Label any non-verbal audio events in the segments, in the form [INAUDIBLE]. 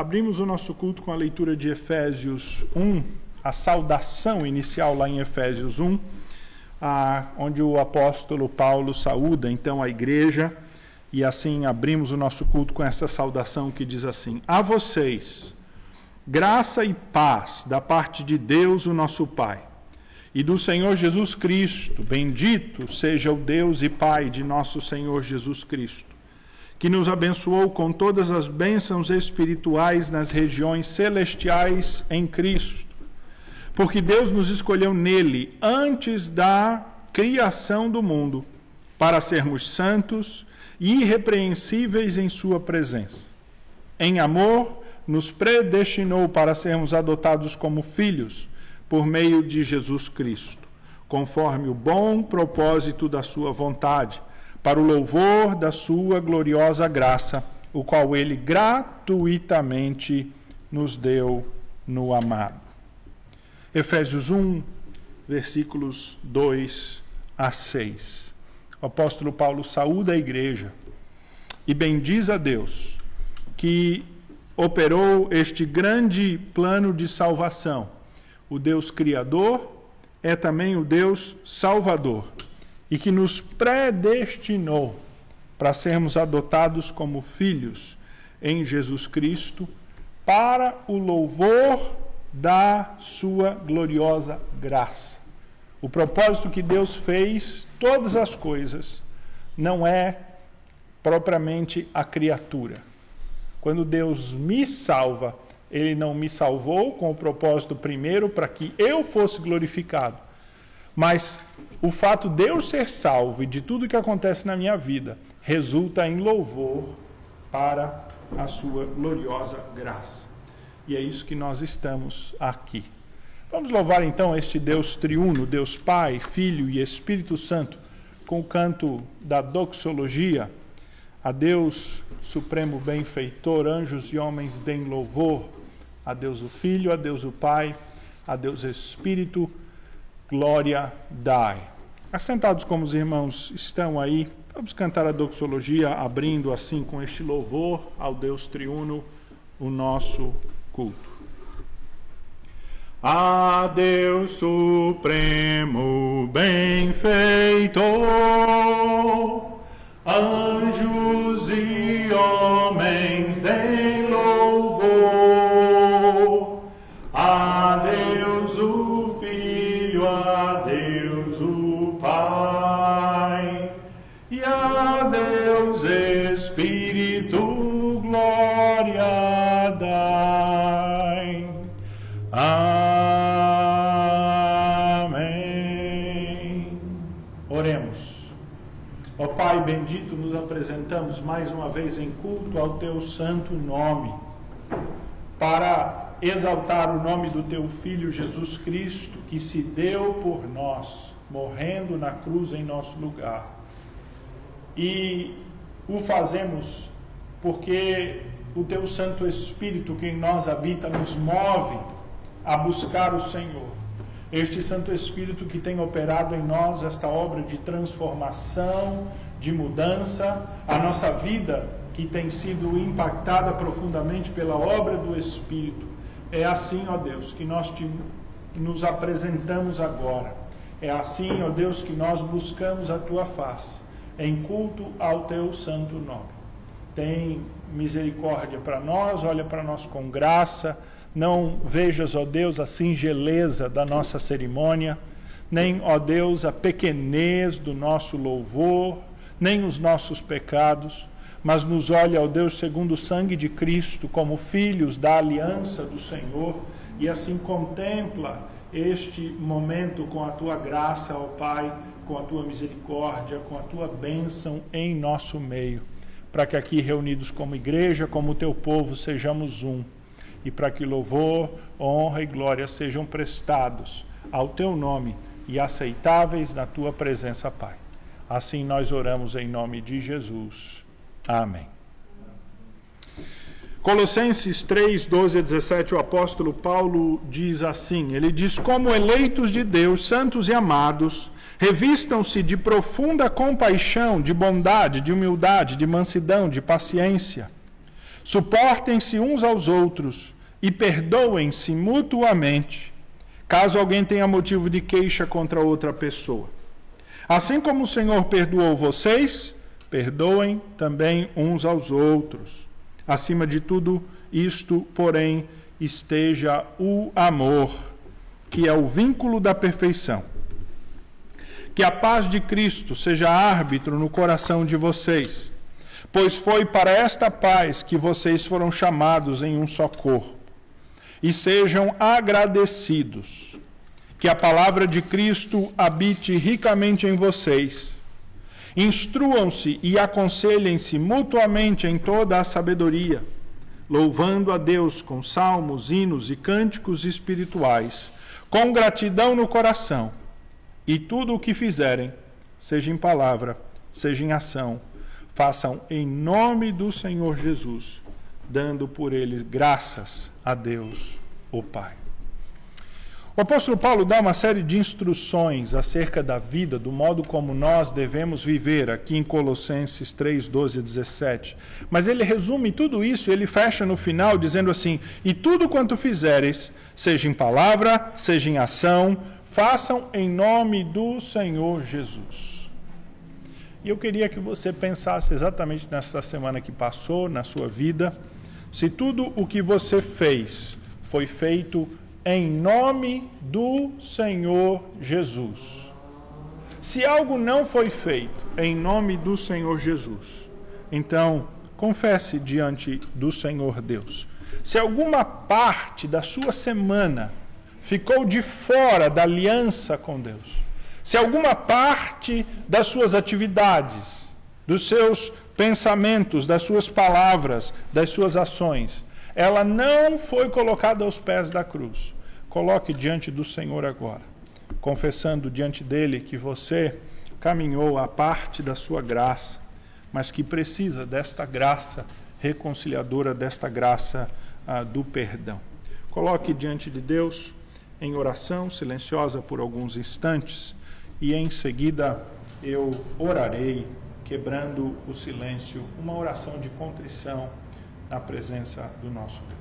Abrimos o nosso culto com a leitura de Efésios 1, a saudação inicial lá em Efésios 1, a, onde o apóstolo Paulo saúda então a igreja, e assim abrimos o nosso culto com essa saudação que diz assim: A vocês, graça e paz da parte de Deus, o nosso Pai, e do Senhor Jesus Cristo, bendito seja o Deus e Pai de nosso Senhor Jesus Cristo que nos abençoou com todas as bênçãos espirituais nas regiões celestiais em Cristo. Porque Deus nos escolheu nele antes da criação do mundo, para sermos santos e irrepreensíveis em Sua presença. Em amor, nos predestinou para sermos adotados como filhos por meio de Jesus Cristo, conforme o bom propósito da Sua vontade para o louvor da sua gloriosa graça, o qual ele gratuitamente nos deu no amado. Efésios 1, versículos 2 a 6. O apóstolo Paulo saúda a igreja e bendiz a Deus que operou este grande plano de salvação. O Deus Criador é também o Deus Salvador e que nos predestinou para sermos adotados como filhos em Jesus Cristo para o louvor da sua gloriosa graça. O propósito que Deus fez, todas as coisas, não é propriamente a criatura. Quando Deus me salva, ele não me salvou com o propósito primeiro para que eu fosse glorificado, mas o fato de eu ser salvo e de tudo que acontece na minha vida resulta em louvor para a sua gloriosa graça. E é isso que nós estamos aqui. Vamos louvar então este Deus triuno, Deus Pai, Filho e Espírito Santo, com o canto da doxologia. A Deus supremo benfeitor, anjos e homens deem louvor. A Deus o Filho, a Deus o Pai, a Deus Espírito glória dai. Assentados como os irmãos estão aí, vamos cantar a doxologia, abrindo assim com este louvor ao Deus triuno o nosso culto. A Deus supremo benfeitor, anjos e homens Bendito, nos apresentamos mais uma vez em culto ao teu santo nome para exaltar o nome do teu Filho Jesus Cristo, que se deu por nós, morrendo na cruz em nosso lugar. E o fazemos porque o teu Santo Espírito que em nós habita nos move a buscar o Senhor. Este Santo Espírito que tem operado em nós esta obra de transformação, de mudança, a nossa vida que tem sido impactada profundamente pela obra do Espírito é assim, ó Deus, que nós te, nos apresentamos agora. É assim, ó Deus, que nós buscamos a tua face, em culto ao teu santo nome. Tem misericórdia para nós, olha para nós com graça. Não vejas, ó Deus, a singeleza da nossa cerimônia, nem, ó Deus, a pequenez do nosso louvor, nem os nossos pecados mas nos olha, ó Deus, segundo o sangue de Cristo, como filhos da aliança do Senhor, e assim contempla este momento com a tua graça, ó Pai, com a tua misericórdia, com a tua bênção em nosso meio, para que aqui reunidos como igreja, como teu povo, sejamos um, e para que louvor, honra e glória sejam prestados ao teu nome e aceitáveis na tua presença, Pai. Assim nós oramos em nome de Jesus. Amém. Colossenses 3, 12 a 17, o apóstolo Paulo diz assim: ele diz, como eleitos de Deus, santos e amados, revistam-se de profunda compaixão, de bondade, de humildade, de mansidão, de paciência Suportem-se uns aos outros e perdoem-se mutuamente, caso alguém tenha motivo de queixa contra outra pessoa. Assim como o Senhor perdoou vocês, perdoem também uns aos outros. Acima de tudo isto, porém, esteja o amor, que é o vínculo da perfeição. Que a paz de Cristo seja árbitro no coração de vocês, pois foi para esta paz que vocês foram chamados em um só corpo. E sejam agradecidos. Que a palavra de Cristo habite ricamente em vocês. Instruam-se e aconselhem-se mutuamente em toda a sabedoria, louvando a Deus com salmos, hinos e cânticos espirituais, com gratidão no coração e tudo o que fizerem, seja em palavra, seja em ação, façam em nome do Senhor Jesus, dando por eles graças a Deus, o Pai. O apóstolo Paulo dá uma série de instruções acerca da vida, do modo como nós devemos viver, aqui em Colossenses 3, 12 e 17. Mas ele resume tudo isso, ele fecha no final dizendo assim: E tudo quanto fizeres, seja em palavra, seja em ação, Façam em nome do Senhor Jesus. E eu queria que você pensasse exatamente nessa semana que passou, na sua vida, se tudo o que você fez foi feito em nome do Senhor Jesus. Se algo não foi feito em nome do Senhor Jesus, então confesse diante do Senhor Deus. Se alguma parte da sua semana ficou de fora da aliança com Deus, se alguma parte das suas atividades, dos seus pensamentos, das suas palavras, das suas ações, ela não foi colocada aos pés da cruz, coloque diante do Senhor agora, confessando diante dele que você caminhou a parte da sua graça, mas que precisa desta graça reconciliadora, desta graça ah, do perdão. Coloque diante de Deus em oração silenciosa por alguns instantes e em seguida eu orarei, quebrando o silêncio, uma oração de contrição na presença do nosso Deus.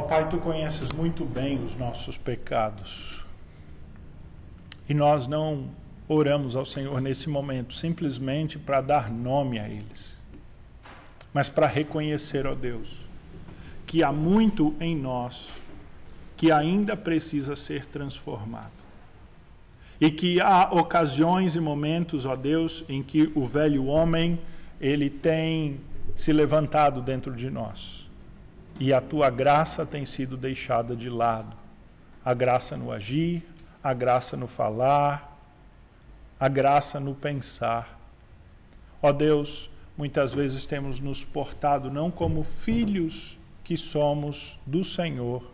Ó Pai, tu conheces muito bem os nossos pecados. E nós não oramos ao Senhor nesse momento simplesmente para dar nome a eles, mas para reconhecer, ó Deus, que há muito em nós que ainda precisa ser transformado. E que há ocasiões e momentos, ó Deus, em que o velho homem, ele tem se levantado dentro de nós e a tua graça tem sido deixada de lado. A graça no agir, a graça no falar, a graça no pensar. Ó Deus, muitas vezes temos nos portado não como filhos que somos do Senhor,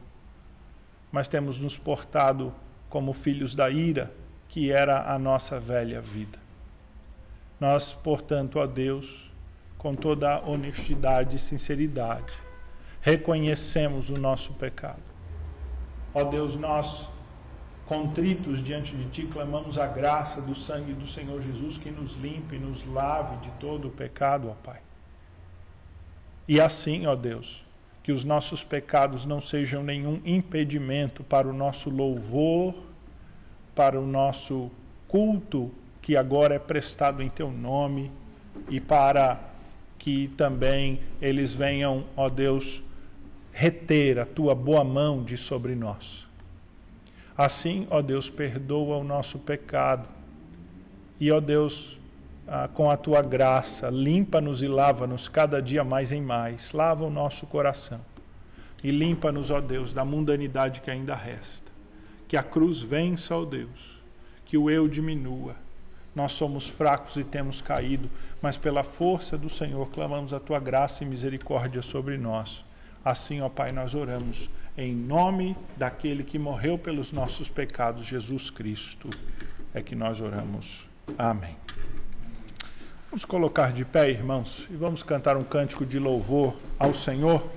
mas temos nos portado como filhos da ira, que era a nossa velha vida. Nós, portanto, ó Deus, com toda honestidade e sinceridade, reconhecemos o nosso pecado. Ó Deus, nós, contritos diante de Ti, clamamos a graça do sangue do Senhor Jesus que nos limpe, nos lave de todo o pecado, ó Pai. E assim, ó Deus, que os nossos pecados não sejam nenhum impedimento para o nosso louvor, para o nosso culto que agora é prestado em Teu nome e para que também eles venham, ó Deus, reter a tua boa mão de sobre nós. Assim, ó Deus, perdoa o nosso pecado. E, ó Deus, ah, com a tua graça, limpa-nos e lava-nos cada dia mais em mais. Lava o nosso coração. E limpa-nos, ó Deus, da mundanidade que ainda resta. Que a cruz vença, ó Deus. Que o eu diminua. Nós somos fracos e temos caído, mas pela força do Senhor clamamos a tua graça e misericórdia sobre nós Assim, ó Pai, nós oramos em nome daquele que morreu pelos nossos pecados, Jesus Cristo, é que nós oramos. Amém. Vamos colocar de pé, irmãos, e vamos cantar um cântico de louvor ao Senhor,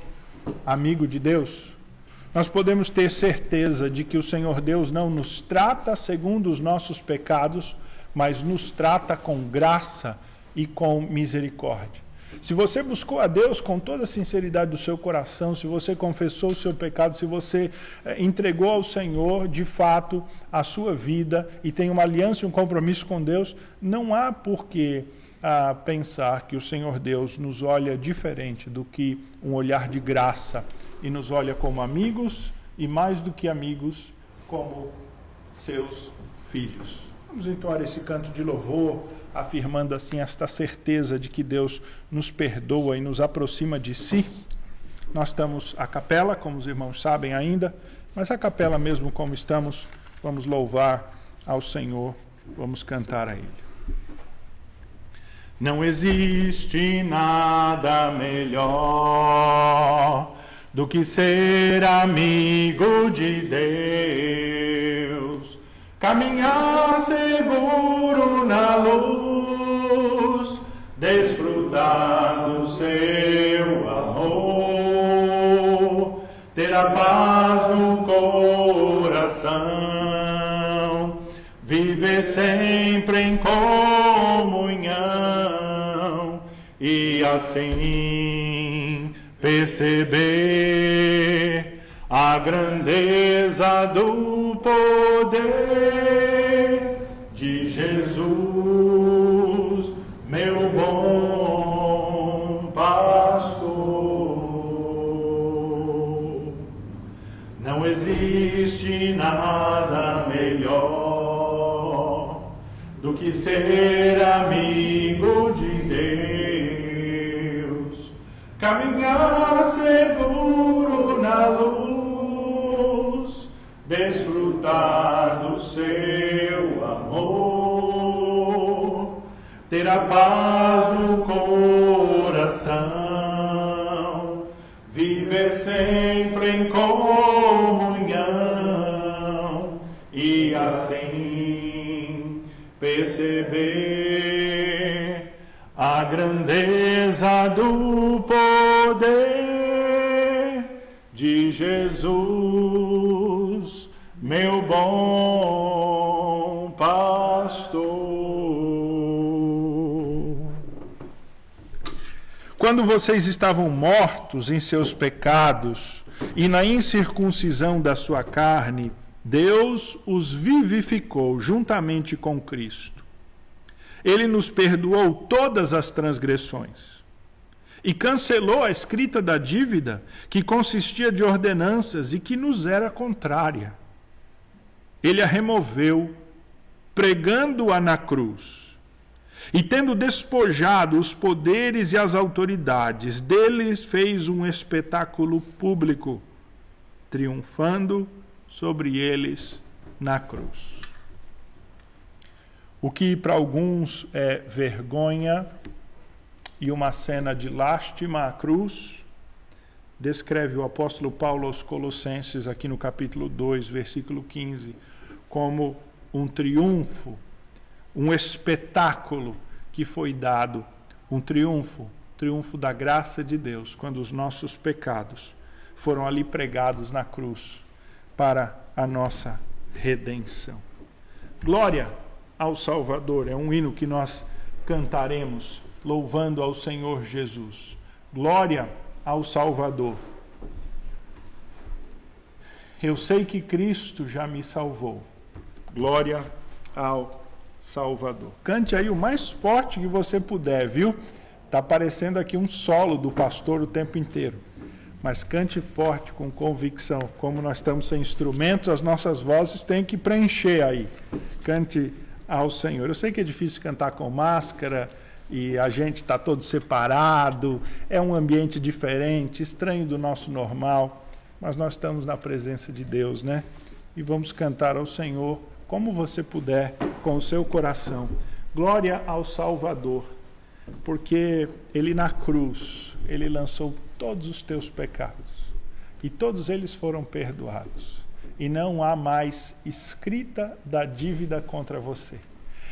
amigo de Deus. Nós podemos ter certeza de que o Senhor Deus não nos trata segundo os nossos pecados, mas nos trata com graça e com misericórdia. Se você buscou a Deus com toda a sinceridade do seu coração, se você confessou o seu pecado, se você eh, entregou ao Senhor de fato a sua vida e tem uma aliança e um compromisso com Deus, não há por que ah, pensar que o Senhor Deus nos olha diferente do que um olhar de graça e nos olha como amigos e, mais do que amigos, como seus filhos. Vamos entoar esse canto de louvor, afirmando assim esta certeza de que Deus nos perdoa e nos aproxima de si. Nós estamos à capela, como os irmãos sabem ainda, mas a capela mesmo como estamos, vamos louvar ao Senhor, vamos cantar a Ele. Não existe nada melhor do que ser amigo de Deus, caminhar seguro na luz, desfrutar do seu amor, ter a paz no coração, viver sempre em comunhão e assim perceber a grandeza do poder de Jesus, meu bom pastor. Não existe nada melhor do que ser amigo de desfrutar do seu amor, ter a paz no coração, viver sempre em comunhão. E assim perceber a grandeza do poder de Jesus, meu bom pastor. Quando vocês estavam mortos em seus pecados e na incircuncisão da sua carne, Deus os vivificou juntamente com Cristo. Ele nos perdoou todas as transgressões e cancelou a escrita da dívida que consistia de ordenanças e que nos era contrária. Ele a removeu, pregando-a na cruz. E tendo despojado os poderes e as autoridades, deles fez um espetáculo público, triunfando sobre eles na cruz. O que para alguns é vergonha e uma cena de lástima à cruz, descreve o apóstolo Paulo aos Colossenses, aqui no capítulo 2, versículo 15, como um triunfo, um espetáculo que foi dado, um triunfo, triunfo da graça de Deus, quando os nossos pecados foram ali pregados na cruz para a nossa redenção. Glória ao Salvador, é um hino que nós cantaremos louvando ao Senhor Jesus. Glória ao Salvador. Eu sei que Cristo já me salvou. Glória ao Salvador. Cante aí o mais forte que você puder, viu? Tá parecendo aqui um solo do pastor o tempo inteiro. Mas cante forte, com convicção. Como nós estamos sem instrumentos, as nossas vozes têm que preencher aí. Cante ao Senhor. Eu sei que é difícil cantar com máscara e a gente está todo separado, é um ambiente diferente, estranho do nosso normal, mas nós estamos na presença de Deus, né? E vamos cantar ao Senhor como você puder, com o seu coração. Glória ao Salvador, porque ele na cruz, ele lançou todos os teus pecados. E todos eles foram perdoados. E não há mais escrita da dívida contra você.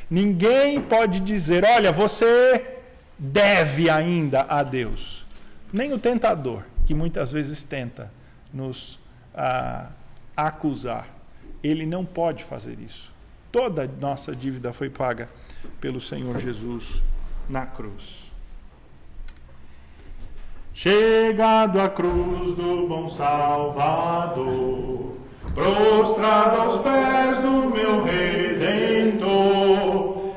Ninguém pode dizer: olha, você deve ainda a Deus. Nem o tentador, que muitas vezes tenta nos ah, acusar. Ele não pode fazer isso. Toda nossa dívida foi paga pelo Senhor Jesus na cruz. Chegado à cruz do bom Salvador, prostrado aos pés do meu Redentor,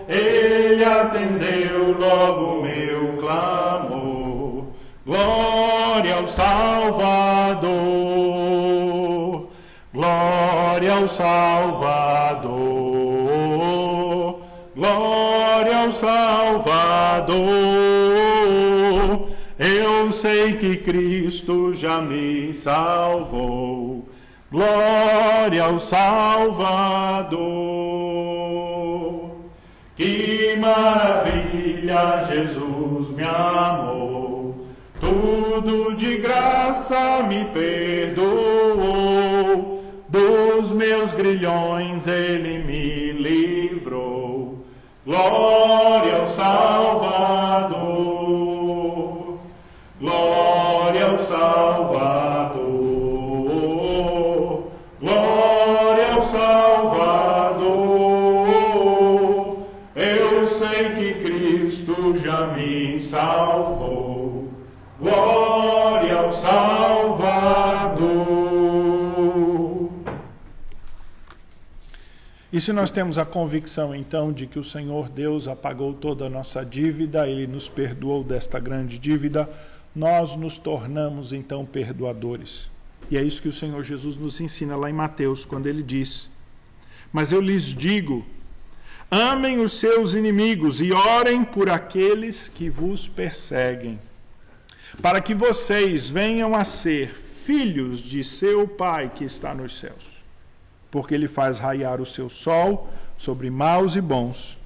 ele atendeu logo meu clamor. Glória ao Salvador, ao Salvador, glória ao Salvador. Eu sei que Cristo já me salvou. Glória ao Salvador. Que maravilha, Jesus me amou. Tudo de graça me perdoou. Meus grilhões ele me livrou. Glória ao Salvador. E se nós temos a convicção então de que o Senhor Deus apagou toda a nossa dívida, ele nos perdoou desta grande dívida, nós nos tornamos então perdoadores. E é isso que o Senhor Jesus nos ensina lá em Mateus, quando ele diz: Mas eu lhes digo, amem os seus inimigos e orem por aqueles que vos perseguem, para que vocês venham a ser filhos de seu Pai que está nos céus. Porque ele faz raiar o seu sol sobre maus e bons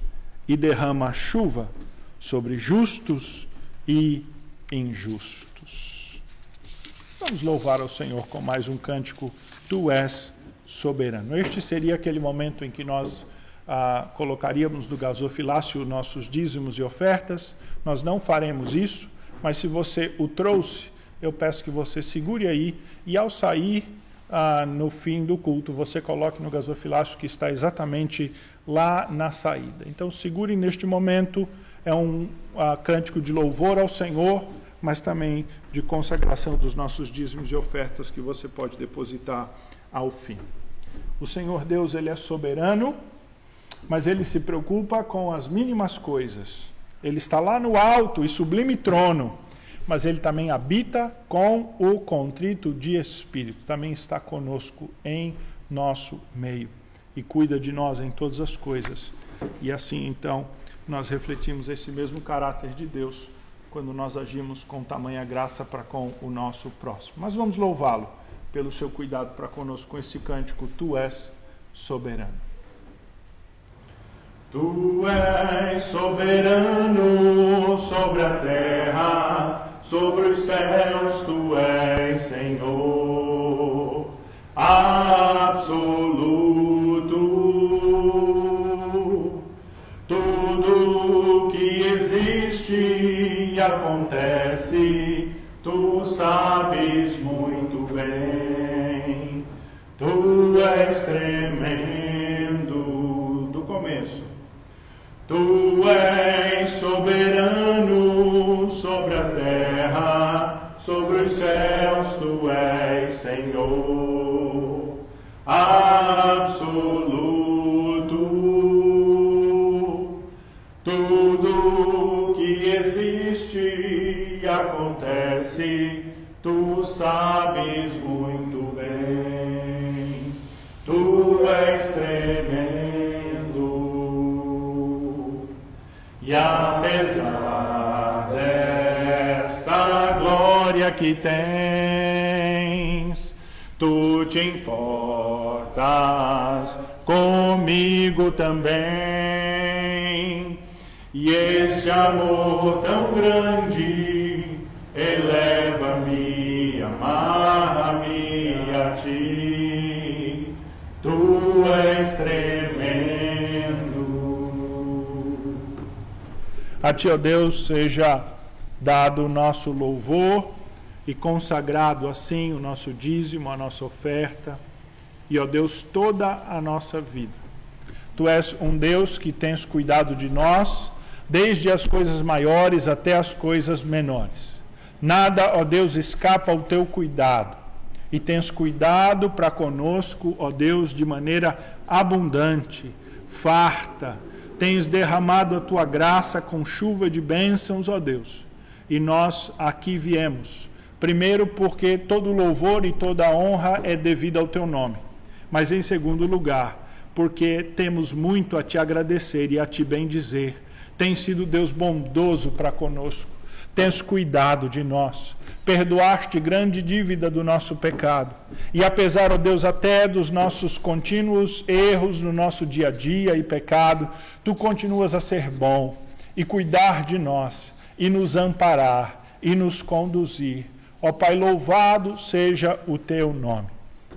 e derrama chuva sobre justos e injustos. Vamos louvar ao Senhor com mais um cântico, Tu és soberano. Este seria aquele momento em que nós ah, colocaríamos no gasofilácio nossos dízimos e ofertas. Nós não faremos isso, mas se você o trouxe, eu peço que você segure aí e ao sair ah, no fim do culto, você coloque no gasofilácio que está exatamente lá na saída. Então segure neste momento é um uh, cântico de louvor ao Senhor, mas também de consagração dos nossos dízimos e ofertas que você pode depositar ao fim. O Senhor Deus, ele é soberano, mas ele se preocupa com as mínimas coisas. Ele está lá no alto e sublime trono, mas ele também habita com o contrito de espírito, também está conosco em nosso meio e cuida de nós em todas as coisas. E assim, então, nós refletimos esse mesmo caráter de Deus quando nós agimos com tamanha graça para com o nosso próximo. Mas vamos louvá-lo pelo seu cuidado para conosco com esse cântico: Tu és soberano. Tu és soberano sobre a terra, sobre os céus, tu és Senhor. Absoluto. Tudo que existe e acontece, tu sabes muito bem. Tu és tremendo Tu és soberano sobre a terra, sobre os céus, tu és Senhor absoluto. acontece, tu sabes Apesar desta glória que tens, tu te importas comigo também. E este amor tão grande eleva-me, amarra-me a ti. Tu és tremendo. A Ti, ó Deus, seja dado o nosso louvor e consagrado assim o nosso dízimo, a nossa oferta e, ó Deus, toda a nossa vida. Tu és um Deus que tens cuidado de nós, desde as coisas maiores até as coisas menores. Nada, ó Deus, escapa ao teu cuidado. E tens cuidado para conosco, ó Deus, de maneira abundante, farta. Tens derramado a tua graça com chuva de bênçãos, ó Deus. E nós aqui viemos. Primeiro, porque todo louvor e toda honra é devida ao teu nome. Mas em segundo lugar, porque temos muito a te agradecer e a te bendizer. Tens sido Deus bondoso para conosco. Tens cuidado de nós. Perdoaste grande dívida do nosso pecado. E apesar, ó Deus, até dos nossos contínuos erros no nosso dia a dia e pecado, tu continuas a ser bom e cuidar de nós e nos amparar e nos conduzir. Ó Pai, louvado seja o teu nome.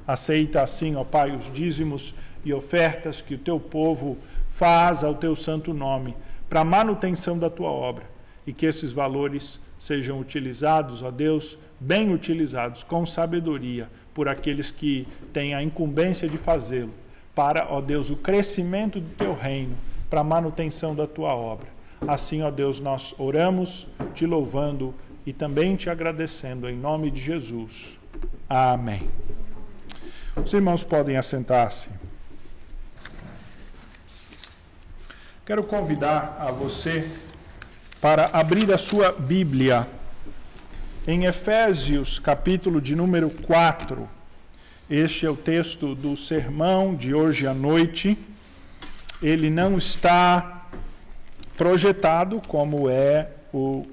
Aceita assim, ó Pai, os dízimos e ofertas que o teu povo faz ao teu santo nome para manutenção da tua obra e que esses valores sejam utilizados, ó Deus, bem utilizados, com sabedoria, por aqueles que têm a incumbência de fazê-lo, para, ó Deus, o crescimento do teu reino, para a manutenção da tua obra. Assim, ó Deus, nós oramos, te louvando e também te agradecendo, em nome de Jesus. Amém. Os irmãos podem assentar-se. Quero convidar a você para abrir a sua Bíblia em Efésios, capítulo de número 4. Este é o texto do sermão de hoje à noite. Ele não está projetado como é o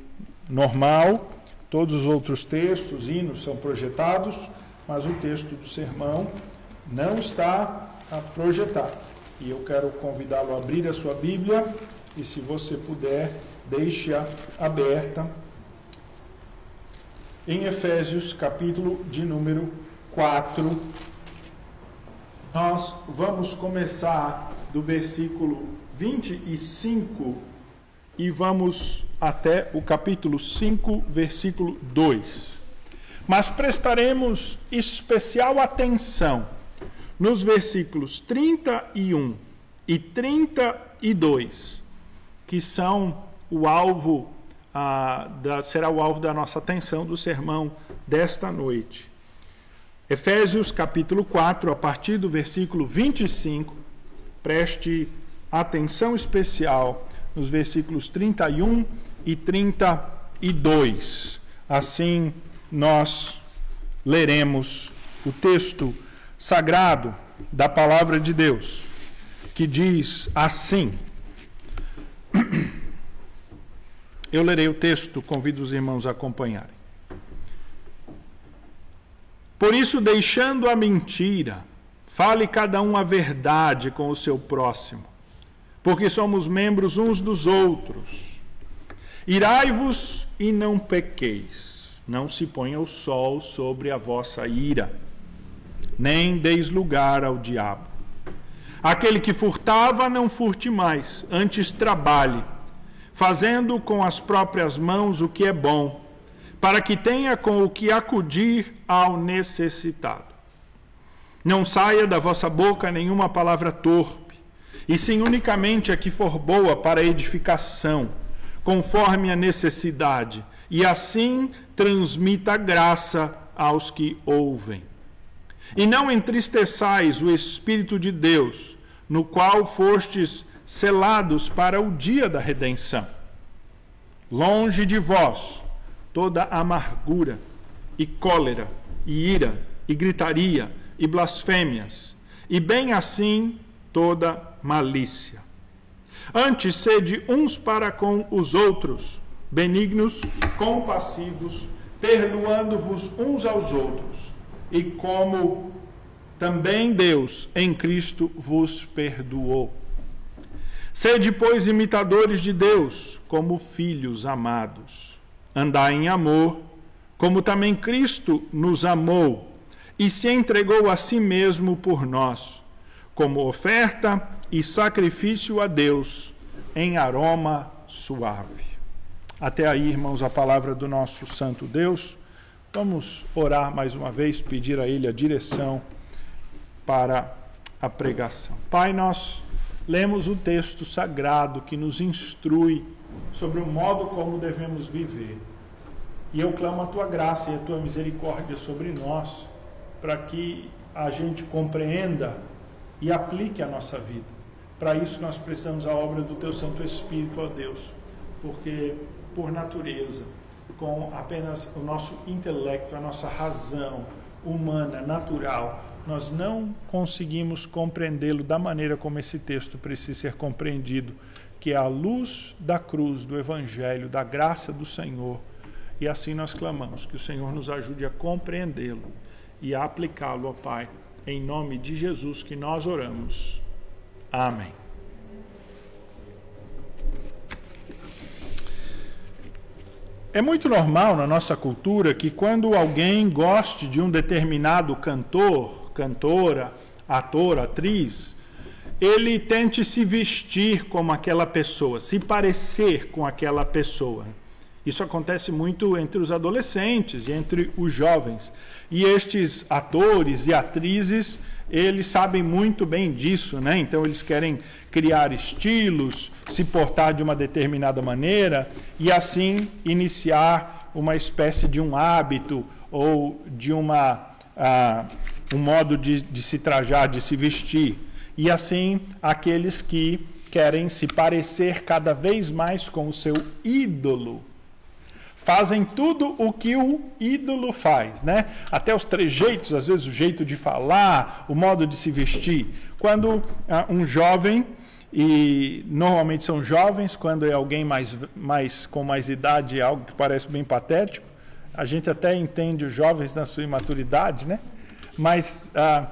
normal. Todos os outros textos, hinos são projetados mas o texto do sermão não está projetado. E eu quero convidá-lo a abrir a sua Bíblia e, se você puder, deixe-a aberta em Efésios, capítulo de número 4. Nós vamos começar do versículo 25 e vamos até o capítulo 5, versículo 2. Mas prestaremos especial atenção nos versículos 31 e 32, que são o alvo, ah, da, será o alvo da nossa atenção do sermão desta noite. Efésios capítulo 4, a partir do versículo 25, preste atenção especial nos versículos 31 e 32. Assim, nós leremos o texto sagrado da palavra de Deus, que diz assim. Eu lerei o texto, convido os irmãos a acompanharem. Por isso, deixando a mentira, fale cada um a verdade com o seu próximo, porque somos membros uns dos outros. Irai-vos e não pequeis. Não se ponha o sol sobre a vossa ira, nem deis lugar ao diabo. Aquele que furtava, não furte mais, antes trabalhe, fazendo com as próprias mãos o que é bom, para que tenha com o que acudir ao necessitado. Não saia da vossa boca nenhuma palavra torpe, e sim unicamente a que for boa para edificação, conforme a necessidade e assim transmita graça aos que ouvem. E não entristeçais o Espírito de Deus, no qual fostes selados para o dia da redenção. Longe de vós toda amargura e cólera e ira e gritaria e blasfêmias, e bem assim toda malícia. Antes sede uns para com os outros benignos, compassivos, perdoando-vos uns aos outros, e como também Deus em Cristo vos perdoou. Sede, pois, imitadores de Deus, como filhos amados. Andai em amor, como também Cristo nos amou e se entregou a si mesmo por nós, como oferta e sacrifício a Deus em aroma suave. Até aí, irmãos, a palavra do nosso Santo Deus. Vamos orar mais uma vez, pedir a Ele a direção para a pregação. Pai, nós lemos o texto sagrado que nos instrui sobre o modo como devemos viver. E eu clamo a tua graça e a tua misericórdia sobre nós, para que a gente compreenda e aplique a nossa vida. Para isso nós precisamos da obra do teu Santo Espírito, ó Deus, porque por natureza, com apenas o nosso intelecto, a nossa razão humana, natural, nós não conseguimos compreendê-lo da maneira como esse texto precisa ser compreendido, que é a luz da cruz, do Evangelho, da graça do Senhor. E assim nós clamamos que o Senhor nos ajude a compreendê-lo e a aplicá-lo, ó Pai, em nome de Jesus que nós oramos. Amém. É muito normal na nossa cultura que quando alguém goste de um determinado cantor, cantora, ator, atriz, ele tente se vestir como aquela pessoa, se parecer com aquela pessoa. Isso acontece muito entre os adolescentes e entre os jovens. E estes atores e atrizes, eles sabem muito bem disso, né? Então eles querem criar estilos, se portar de uma determinada maneira e assim iniciar uma espécie de um hábito ou de uma uh, um modo de, de se trajar, de se vestir. E assim aqueles que querem se parecer cada vez mais com o seu ídolo fazem tudo o que o ídolo faz, né? Até os trejeitos, às vezes o jeito de falar, o modo de se vestir. Quando ah, um jovem e normalmente são jovens, quando é alguém mais, mais com mais idade, algo que parece bem patético. A gente até entende os jovens na sua imaturidade, né? Mas ah,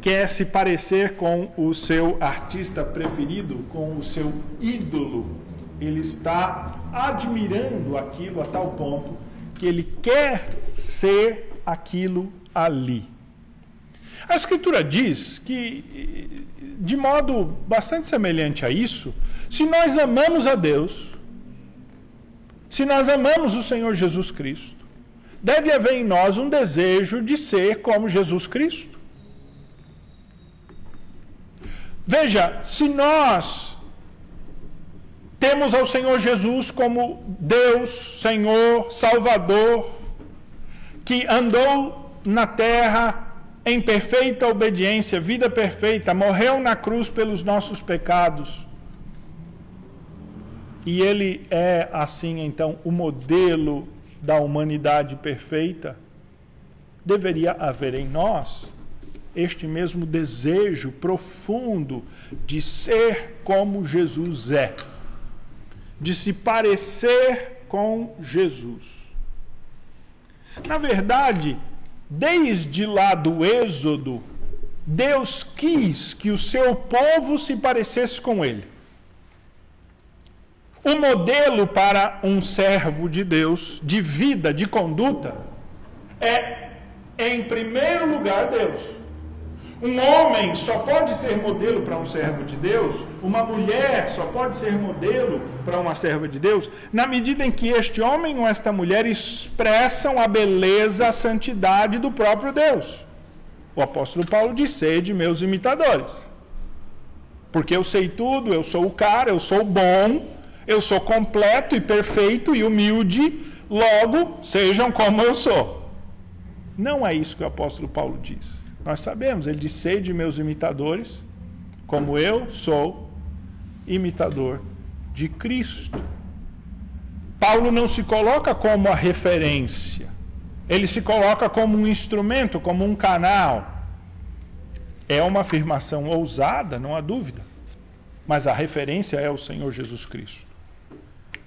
quer se parecer com o seu artista preferido, com o seu ídolo ele está admirando aquilo a tal ponto que ele quer ser aquilo ali. A Escritura diz que, de modo bastante semelhante a isso, se nós amamos a Deus, se nós amamos o Senhor Jesus Cristo, deve haver em nós um desejo de ser como Jesus Cristo. Veja, se nós temos ao Senhor Jesus como Deus, Senhor, Salvador, que andou na terra em perfeita obediência, vida perfeita, morreu na cruz pelos nossos pecados. E ele é, assim, então, o modelo da humanidade perfeita. Deveria haver em nós este mesmo desejo profundo de ser como Jesus é de se parecer com Jesus. Na verdade, desde lá do Êxodo, Deus quis que o seu povo se parecesse com ele. O modelo para um servo de Deus, de vida, de conduta, é, em primeiro lugar, Deus. Um homem só pode ser modelo para um servo de Deus, uma mulher só pode ser modelo para uma serva de Deus, na medida em que este homem ou esta mulher expressam a beleza, a santidade do próprio Deus. O apóstolo Paulo diz: sede meus imitadores. Porque eu sei tudo, eu sou o cara, eu sou bom, eu sou completo e perfeito e humilde, logo sejam como eu sou. Não é isso que o apóstolo Paulo diz. Nós sabemos, ele diz: Sede meus imitadores, como eu sou imitador de Cristo. Paulo não se coloca como a referência, ele se coloca como um instrumento, como um canal. É uma afirmação ousada, não há dúvida, mas a referência é o Senhor Jesus Cristo.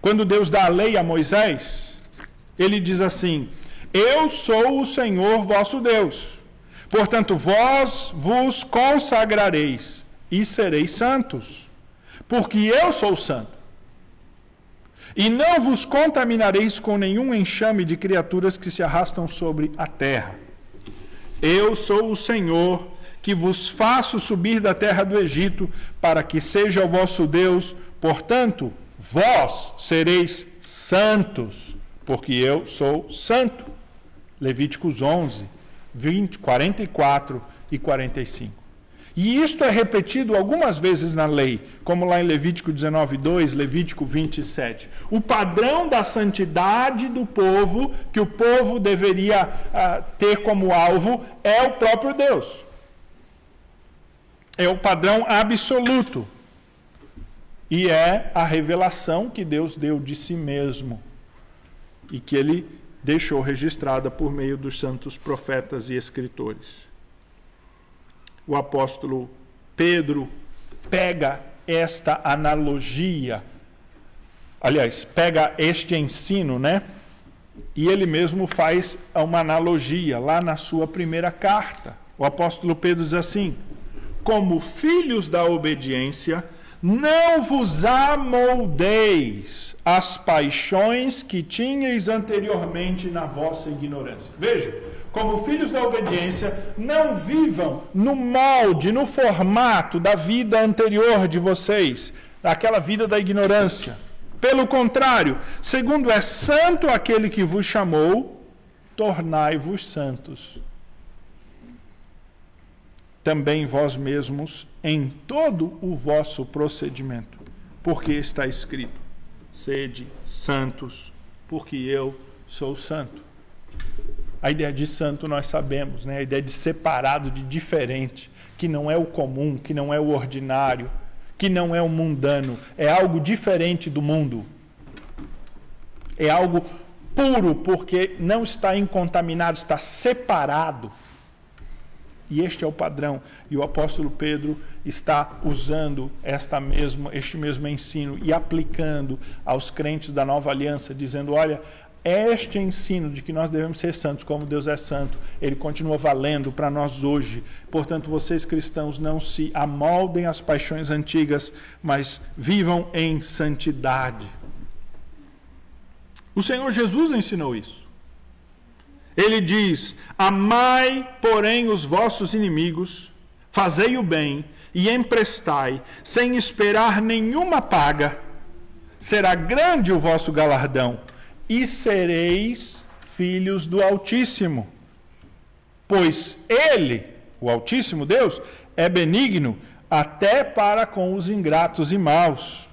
Quando Deus dá a lei a Moisés, ele diz assim: Eu sou o Senhor vosso Deus Portanto, vós vos consagrareis e sereis santos, porque eu sou santo. E não vos contaminareis com nenhum enxame de criaturas que se arrastam sobre a terra. Eu sou o Senhor que vos faço subir da terra do Egito, para que seja o vosso Deus. Portanto, vós sereis santos, porque eu sou santo. Levíticos 11, 20, 44 e 45. E isto é repetido algumas vezes na lei, como lá em Levítico 19:2, Levítico 27. O padrão da santidade do povo, que o povo deveria uh, ter como alvo, é o próprio Deus. É o padrão absoluto. E é a revelação que Deus deu de si mesmo e que ele deixou registrada por meio dos santos profetas e escritores o apóstolo Pedro pega esta analogia, aliás, pega este ensino, né? E ele mesmo faz uma analogia lá na sua primeira carta. O apóstolo Pedro diz assim: Como filhos da obediência, não vos amoldeis as paixões que tinhais anteriormente na vossa ignorância. Veja, como filhos da obediência, não vivam no molde, no formato da vida anterior de vocês, daquela vida da ignorância. Pelo contrário, segundo é santo aquele que vos chamou, tornai-vos santos. Também vós mesmos em todo o vosso procedimento, porque está escrito: sede santos, porque eu sou santo. A ideia de santo nós sabemos, né? a ideia de separado, de diferente, que não é o comum, que não é o ordinário, que não é o mundano, é algo diferente do mundo. É algo puro, porque não está incontaminado, está separado. E este é o padrão. E o apóstolo Pedro está usando esta mesma, este mesmo ensino e aplicando aos crentes da nova aliança, dizendo: olha, este ensino de que nós devemos ser santos como Deus é santo, ele continua valendo para nós hoje. Portanto, vocês cristãos não se amoldem às paixões antigas, mas vivam em santidade. O Senhor Jesus ensinou isso. Ele diz: Amai, porém, os vossos inimigos, fazei o bem e emprestai, sem esperar nenhuma paga. Será grande o vosso galardão e sereis filhos do Altíssimo. Pois Ele, o Altíssimo Deus, é benigno até para com os ingratos e maus.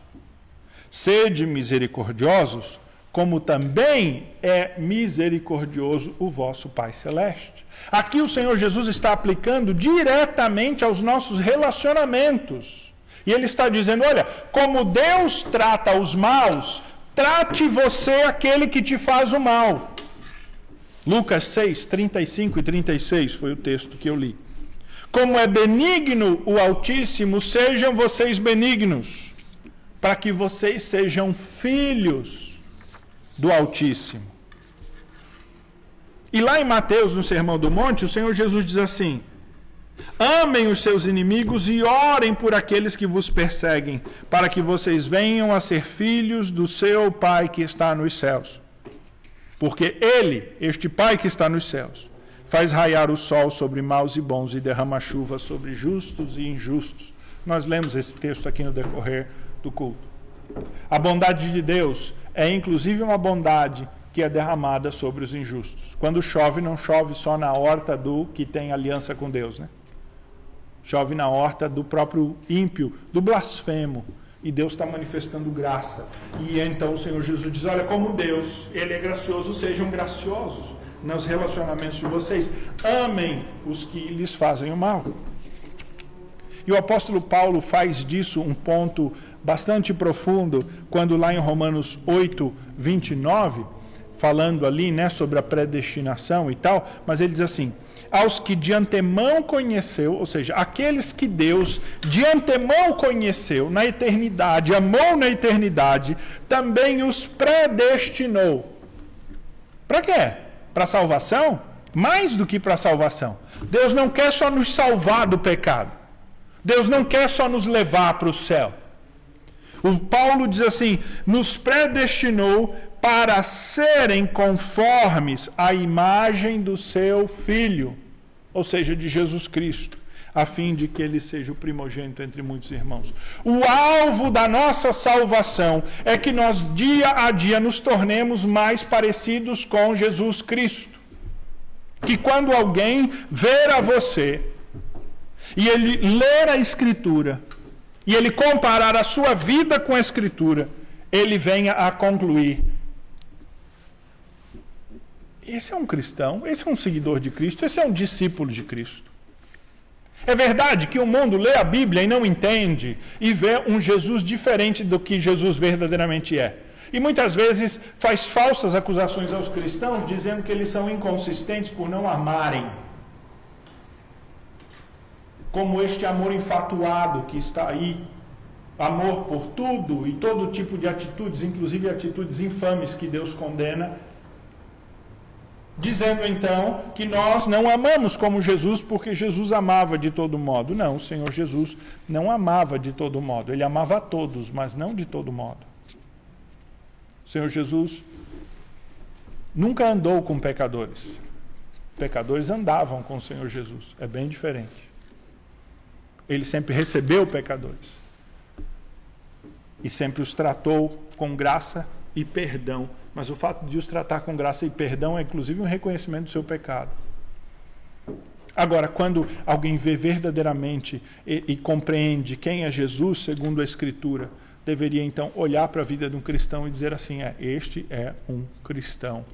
Sede misericordiosos, como também é misericordioso o vosso Pai Celeste. Aqui o Senhor Jesus está aplicando diretamente aos nossos relacionamentos. E ele está dizendo: olha, como Deus trata os maus, Trate você aquele que te faz o mal. Lucas 6, 35 e 36 foi o texto que eu li. Como é benigno o Altíssimo, sejam vocês benignos, para que vocês sejam filhos do Altíssimo. E lá em Mateus, no Sermão do Monte, o Senhor Jesus diz assim: Amem os seus inimigos e orem por aqueles que vos perseguem, para que vocês venham a ser filhos do seu Pai que está nos céus. Porque Ele, este Pai que está nos céus, faz raiar o sol sobre maus e bons e derrama chuva sobre justos e injustos. Nós lemos esse texto aqui no decorrer do culto. A bondade de Deus é inclusive uma bondade que é derramada sobre os injustos. Quando chove, não chove só na horta do que tem aliança com Deus, né? chove na horta do próprio ímpio, do blasfemo. E Deus está manifestando graça. E então o Senhor Jesus diz: Olha, como Deus, Ele é gracioso, sejam graciosos nos relacionamentos de vocês. Amem os que lhes fazem o mal. E o apóstolo Paulo faz disso um ponto bastante profundo, quando lá em Romanos 8, 29, falando ali né, sobre a predestinação e tal, mas ele diz assim: aos que de antemão conheceu, ou seja, aqueles que Deus de antemão conheceu na eternidade, amou na eternidade, também os predestinou. Para quê? Para salvação? Mais do que para salvação. Deus não quer só nos salvar do pecado. Deus não quer só nos levar para o céu. O Paulo diz assim: nos predestinou para serem conformes à imagem do seu filho, ou seja, de Jesus Cristo, a fim de que ele seja o primogênito entre muitos irmãos. O alvo da nossa salvação é que nós, dia a dia, nos tornemos mais parecidos com Jesus Cristo. Que quando alguém ver a você e ele ler a Escritura, e ele comparar a sua vida com a Escritura, ele venha a concluir: esse é um cristão, esse é um seguidor de Cristo, esse é um discípulo de Cristo. É verdade que o mundo lê a Bíblia e não entende e vê um Jesus diferente do que Jesus verdadeiramente é. E muitas vezes faz falsas acusações aos cristãos, dizendo que eles são inconsistentes por não amarem. Como este amor infatuado que está aí, amor por tudo e todo tipo de atitudes, inclusive atitudes infames que Deus condena, dizendo então que nós não amamos como Jesus porque Jesus amava de todo modo. Não, o Senhor Jesus não amava de todo modo. Ele amava a todos, mas não de todo modo. O Senhor Jesus nunca andou com pecadores. Pecadores andavam com o Senhor Jesus. É bem diferente. Ele sempre recebeu pecadores. E sempre os tratou com graça e perdão mas o fato de os tratar com graça e perdão é inclusive um reconhecimento do seu pecado. Agora, quando alguém vê verdadeiramente e, e compreende quem é Jesus, segundo a Escritura, deveria então olhar para a vida de um cristão e dizer assim: é, este é um cristão.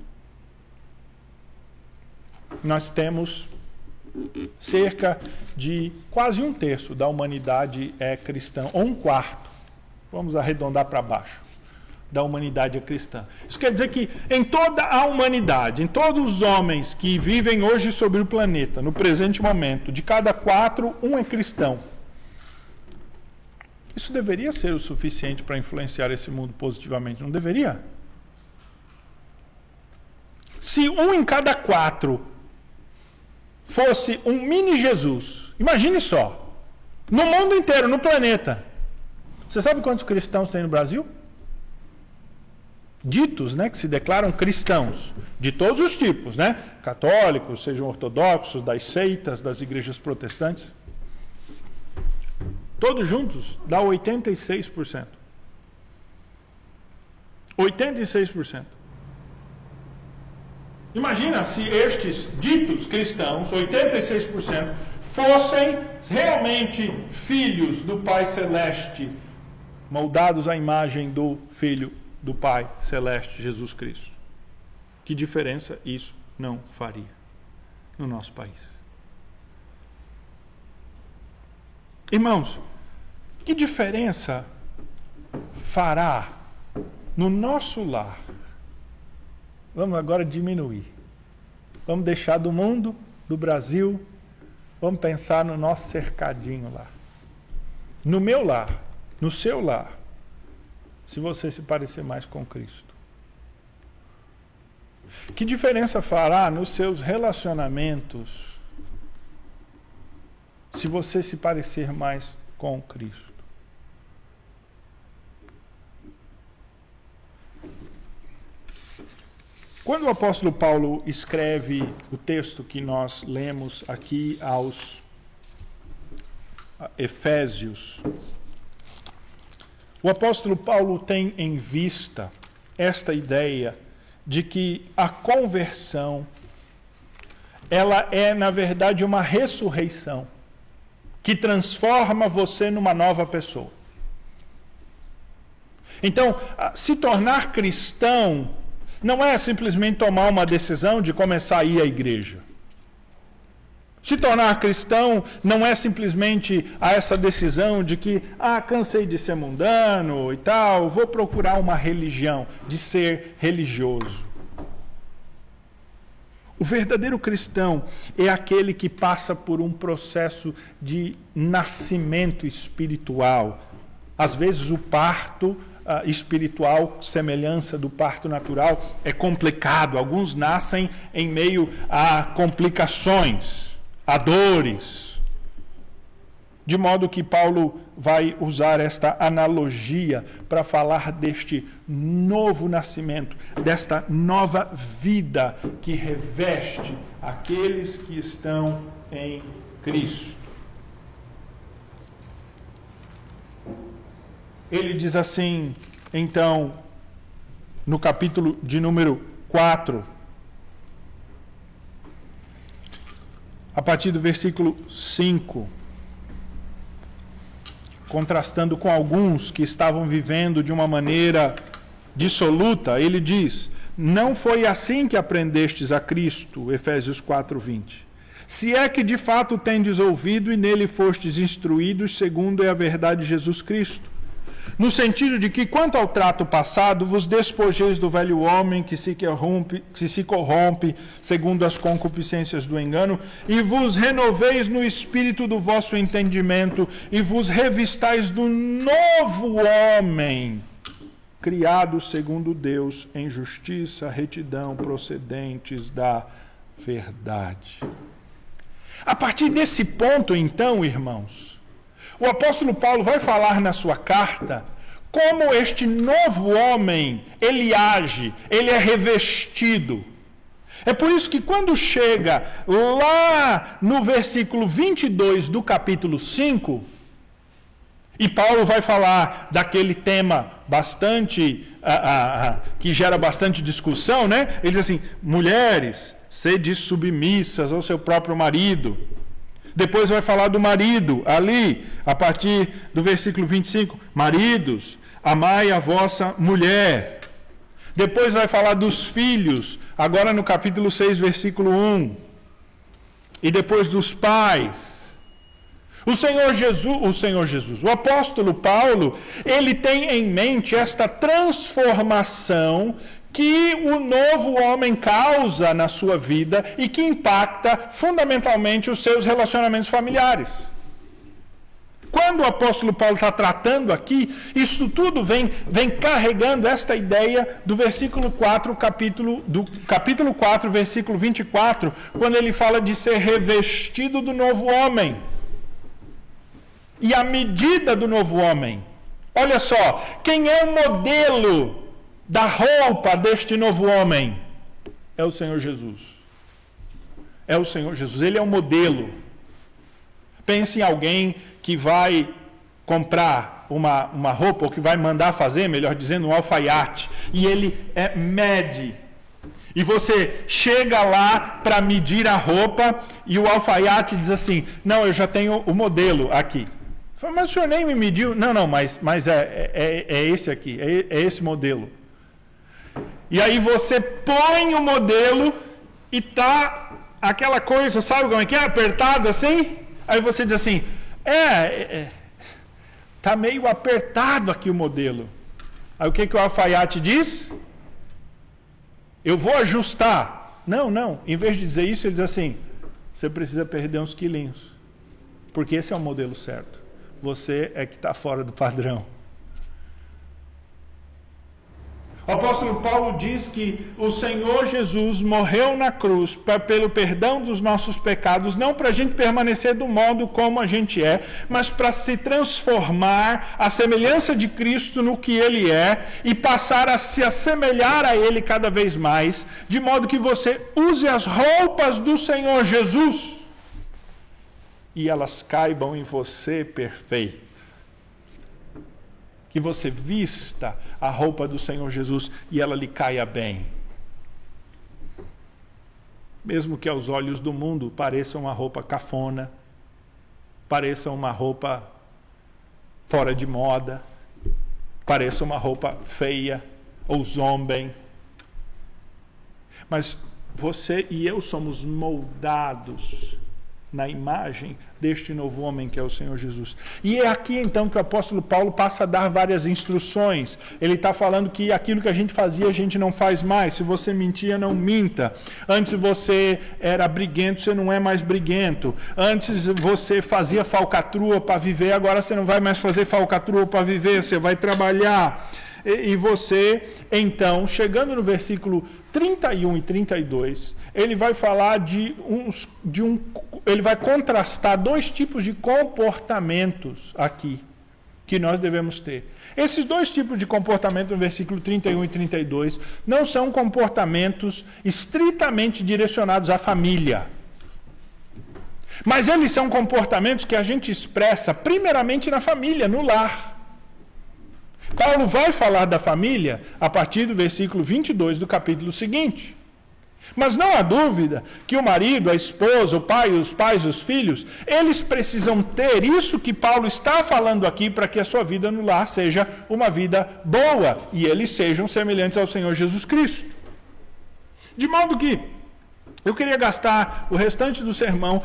Nós temos cerca de quase um terço da humanidade é cristão, ou um quarto. Vamos arredondar para baixo da humanidade cristã. Isso quer dizer que em toda a humanidade, em todos os homens que vivem hoje sobre o planeta, no presente momento, de cada quatro, um é cristão. Isso deveria ser o suficiente para influenciar esse mundo positivamente, não deveria? Se um em cada quatro fosse um mini Jesus, imagine só, no mundo inteiro, no planeta. Você sabe quantos cristãos tem no Brasil? ditos, né, que se declaram cristãos, de todos os tipos, né? Católicos, sejam ortodoxos, das seitas, das igrejas protestantes. Todos juntos dá 86%. 86%. Imagina se estes ditos cristãos, 86%, fossem realmente filhos do Pai Celeste, moldados à imagem do Filho do Pai Celeste Jesus Cristo. Que diferença isso não faria no nosso país? Irmãos, que diferença fará no nosso lar? Vamos agora diminuir. Vamos deixar do mundo, do Brasil, vamos pensar no nosso cercadinho lá. No meu lar, no seu lar se você se parecer mais com Cristo? Que diferença fará nos seus relacionamentos se você se parecer mais com Cristo? Quando o apóstolo Paulo escreve o texto que nós lemos aqui aos Efésios, o apóstolo Paulo tem em vista esta ideia de que a conversão ela é na verdade uma ressurreição que transforma você numa nova pessoa. Então, se tornar cristão não é simplesmente tomar uma decisão de começar a ir à igreja. Se tornar cristão não é simplesmente a essa decisão de que, ah, cansei de ser mundano e tal, vou procurar uma religião, de ser religioso. O verdadeiro cristão é aquele que passa por um processo de nascimento espiritual. Às vezes, o parto uh, espiritual, semelhança do parto natural, é complicado. Alguns nascem em meio a complicações a dores. De modo que Paulo vai usar esta analogia para falar deste novo nascimento, desta nova vida que reveste aqueles que estão em Cristo. Ele diz assim, então, no capítulo de número 4, a partir do versículo 5, contrastando com alguns que estavam vivendo de uma maneira dissoluta, ele diz: Não foi assim que aprendestes a Cristo, Efésios 4, 20. Se é que de fato tendes ouvido e nele fostes instruídos, segundo é a verdade de Jesus Cristo no sentido de que, quanto ao trato passado, vos despojeis do velho homem que se corrompe, que se corrompe segundo as concupiscências do engano, e vos renoveis no espírito do vosso entendimento, e vos revistais do novo homem, criado segundo Deus em justiça, retidão, procedentes da verdade. A partir desse ponto, então, irmãos, o apóstolo Paulo vai falar na sua carta como este novo homem, ele age, ele é revestido. É por isso que quando chega lá no versículo 22 do capítulo 5, e Paulo vai falar daquele tema bastante, ah, ah, ah, que gera bastante discussão, né? Ele diz assim: mulheres, sede submissas ao seu próprio marido depois vai falar do marido, ali, a partir do versículo 25: Maridos, amai a vossa mulher. Depois vai falar dos filhos, agora no capítulo 6, versículo 1. E depois dos pais. O Senhor Jesus, o Senhor Jesus, o apóstolo Paulo, ele tem em mente esta transformação que o novo homem causa na sua vida e que impacta fundamentalmente os seus relacionamentos familiares. Quando o apóstolo Paulo está tratando aqui, isso tudo vem, vem carregando esta ideia do versículo 4, capítulo, do capítulo 4, versículo 24, quando ele fala de ser revestido do novo homem. E a medida do novo homem. Olha só, quem é o modelo da roupa deste novo homem é o Senhor Jesus. É o Senhor Jesus, ele é o modelo. Pense em alguém que vai comprar uma, uma roupa, ou que vai mandar fazer, melhor dizendo, um alfaiate, e ele é, mede. E você chega lá para medir a roupa e o alfaiate diz assim: Não, eu já tenho o modelo aqui. Fala, mas o senhor nem me mediu? Não, não, mas, mas é, é, é esse aqui, é, é esse modelo. E aí você põe o modelo e tá aquela coisa, sabe como é que é? Apertada assim? Aí você diz assim: é, é, é tá meio apertado aqui o modelo. Aí o que, que o alfaiate diz? Eu vou ajustar. Não, não. Em vez de dizer isso, ele diz assim: você precisa perder uns quilinhos. Porque esse é o modelo certo. Você é que está fora do padrão. O apóstolo Paulo diz que o Senhor Jesus morreu na cruz pra, pelo perdão dos nossos pecados, não para a gente permanecer do modo como a gente é, mas para se transformar à semelhança de Cristo no que Ele é e passar a se assemelhar a Ele cada vez mais, de modo que você use as roupas do Senhor Jesus e elas caibam em você perfeito que você vista a roupa do Senhor Jesus e ela lhe caia bem. Mesmo que aos olhos do mundo pareça uma roupa cafona, pareça uma roupa fora de moda, pareça uma roupa feia ou zombem. Mas você e eu somos moldados na imagem deste novo homem que é o Senhor Jesus. E é aqui então que o apóstolo Paulo passa a dar várias instruções. Ele está falando que aquilo que a gente fazia a gente não faz mais. Se você mentia, não minta. Antes você era briguento, você não é mais briguento. Antes você fazia falcatrua para viver, agora você não vai mais fazer falcatrua para viver, você vai trabalhar. E, você, então, chegando no versículo 31 e 32, ele vai falar de, uns, de um. Ele vai contrastar dois tipos de comportamentos aqui que nós devemos ter. Esses dois tipos de comportamento, no versículo 31 e 32, não são comportamentos estritamente direcionados à família. Mas eles são comportamentos que a gente expressa primeiramente na família, no lar. Paulo vai falar da família a partir do versículo 22 do capítulo seguinte. Mas não há dúvida que o marido, a esposa, o pai, os pais, os filhos, eles precisam ter isso que Paulo está falando aqui para que a sua vida no lar seja uma vida boa e eles sejam semelhantes ao Senhor Jesus Cristo. De modo que eu queria gastar o restante do sermão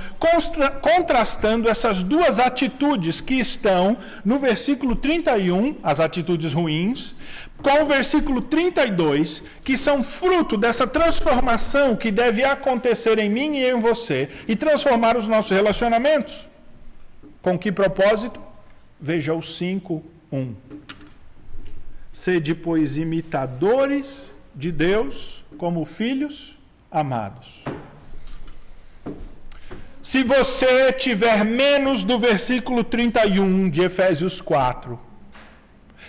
contrastando essas duas atitudes que estão no versículo 31, as atitudes ruins, com o versículo 32, que são fruto dessa transformação que deve acontecer em mim e em você e transformar os nossos relacionamentos. Com que propósito? Veja o 5, 1. Sede, pois, imitadores de Deus como filhos amados. Se você tiver menos do versículo 31 de Efésios 4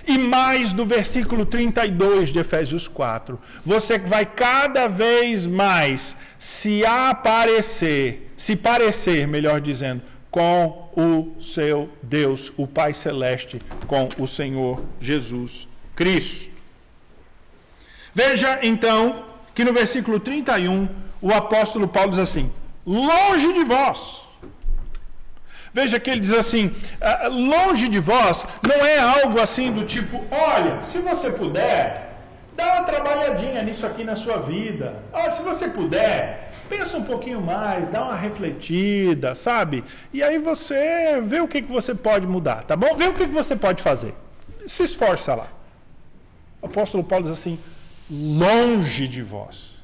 e mais do versículo 32 de Efésios 4, você vai cada vez mais se aparecer, se parecer, melhor dizendo, com o seu Deus, o Pai Celeste, com o Senhor Jesus Cristo. Veja então que no versículo 31 o apóstolo Paulo diz assim: longe de vós. Veja que ele diz assim: ah, longe de vós não é algo assim do tipo, olha, se você puder, dá uma trabalhadinha nisso aqui na sua vida. Olha, se você puder, pensa um pouquinho mais, dá uma refletida, sabe? E aí você vê o que, que você pode mudar, tá bom? Vê o que, que você pode fazer. Se esforça lá. O apóstolo Paulo diz assim: longe de vós.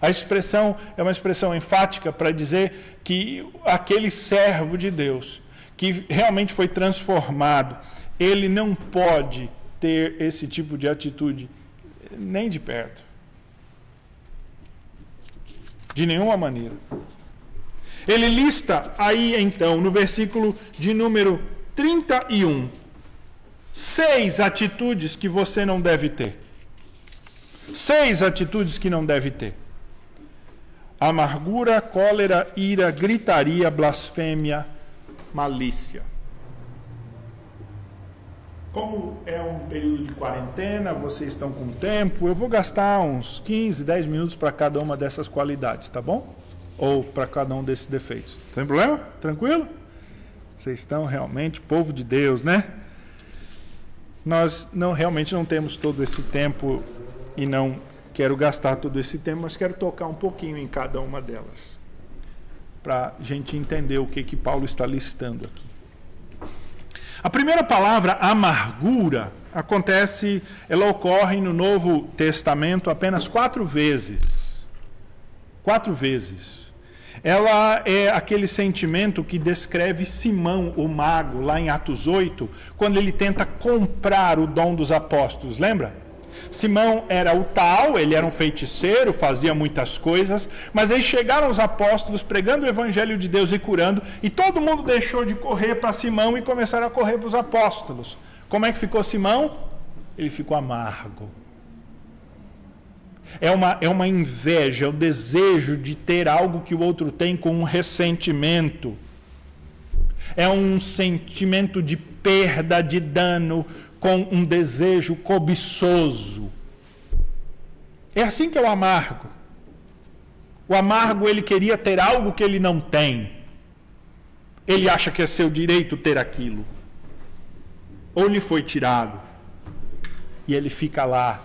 A expressão é uma expressão enfática para dizer que aquele servo de Deus que realmente foi transformado, ele não pode ter esse tipo de atitude nem de perto. De nenhuma maneira. Ele lista aí então, no versículo de número 31, seis atitudes que você não deve ter. Seis atitudes que não deve ter: amargura, cólera, ira, gritaria, blasfêmia, malícia. Como é um período de quarentena, vocês estão com tempo, eu vou gastar uns 15, 10 minutos para cada uma dessas qualidades, tá bom? Ou para cada um desses defeitos. Tem problema? Tranquilo? Vocês estão realmente povo de Deus, né? Nós não realmente não temos todo esse tempo e não quero gastar todo esse tempo, mas quero tocar um pouquinho em cada uma delas, para a gente entender o que, que Paulo está listando aqui. A primeira palavra, amargura, acontece, ela ocorre no Novo Testamento apenas quatro vezes. Quatro vezes. Ela é aquele sentimento que descreve Simão, o mago, lá em Atos 8, quando ele tenta comprar o dom dos apóstolos, lembra? Simão era o tal, ele era um feiticeiro, fazia muitas coisas, mas aí chegaram os apóstolos pregando o evangelho de Deus e curando, e todo mundo deixou de correr para Simão e começaram a correr para os apóstolos. Como é que ficou Simão? Ele ficou amargo. É uma, é uma inveja, é o desejo de ter algo que o outro tem com um ressentimento. É um sentimento de perda, de dano, com um desejo cobiçoso. É assim que é o amargo. O amargo ele queria ter algo que ele não tem. Ele acha que é seu direito ter aquilo. Ou lhe foi tirado. E ele fica lá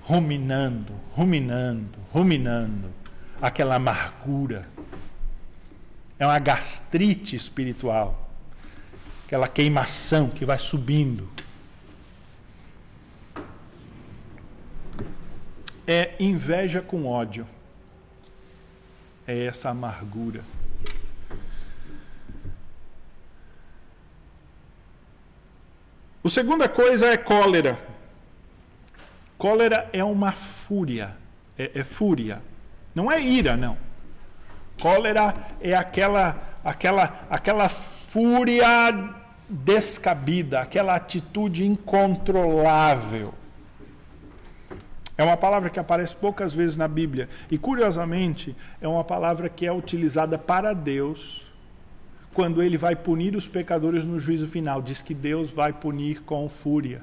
ruminando, ruminando, ruminando aquela amargura. É uma gastrite espiritual. Aquela queimação que vai subindo. É inveja com ódio. É essa amargura. A segunda coisa é cólera. Cólera é uma fúria, é, é fúria. Não é ira, não. Cólera é aquela, aquela, aquela fúria descabida, aquela atitude incontrolável. É uma palavra que aparece poucas vezes na Bíblia. E, curiosamente, é uma palavra que é utilizada para Deus quando ele vai punir os pecadores no juízo final. Diz que Deus vai punir com fúria.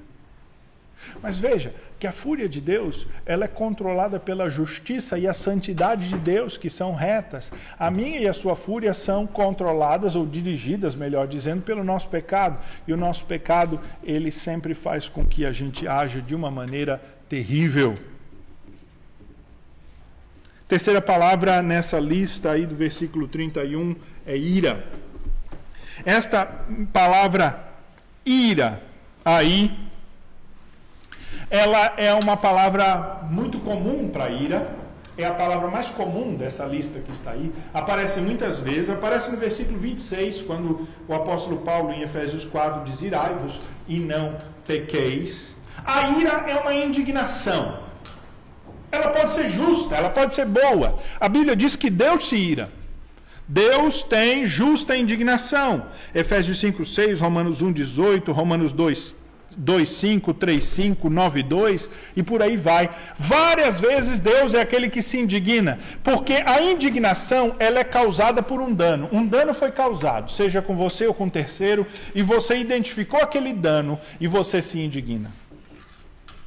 Mas veja que a fúria de Deus, ela é controlada pela justiça e a santidade de Deus, que são retas. A minha e a sua fúria são controladas ou dirigidas, melhor dizendo, pelo nosso pecado. E o nosso pecado, ele sempre faz com que a gente haja de uma maneira terrível. Terceira palavra nessa lista aí do versículo 31 é ira. Esta palavra ira aí ela é uma palavra muito comum para ira, é a palavra mais comum dessa lista que está aí. Aparece muitas vezes, aparece no versículo 26, quando o apóstolo Paulo, em Efésios 4, diz: Irai-vos e não pequeis. A ira é uma indignação. Ela pode ser justa, ela pode ser boa. A Bíblia diz que Deus se ira. Deus tem justa indignação. Efésios 5, 6, Romanos 1, 18, Romanos 2, 25, 35, 92 e por aí vai. Várias vezes Deus é aquele que se indigna, porque a indignação ela é causada por um dano. Um dano foi causado, seja com você ou com terceiro, e você identificou aquele dano e você se indigna.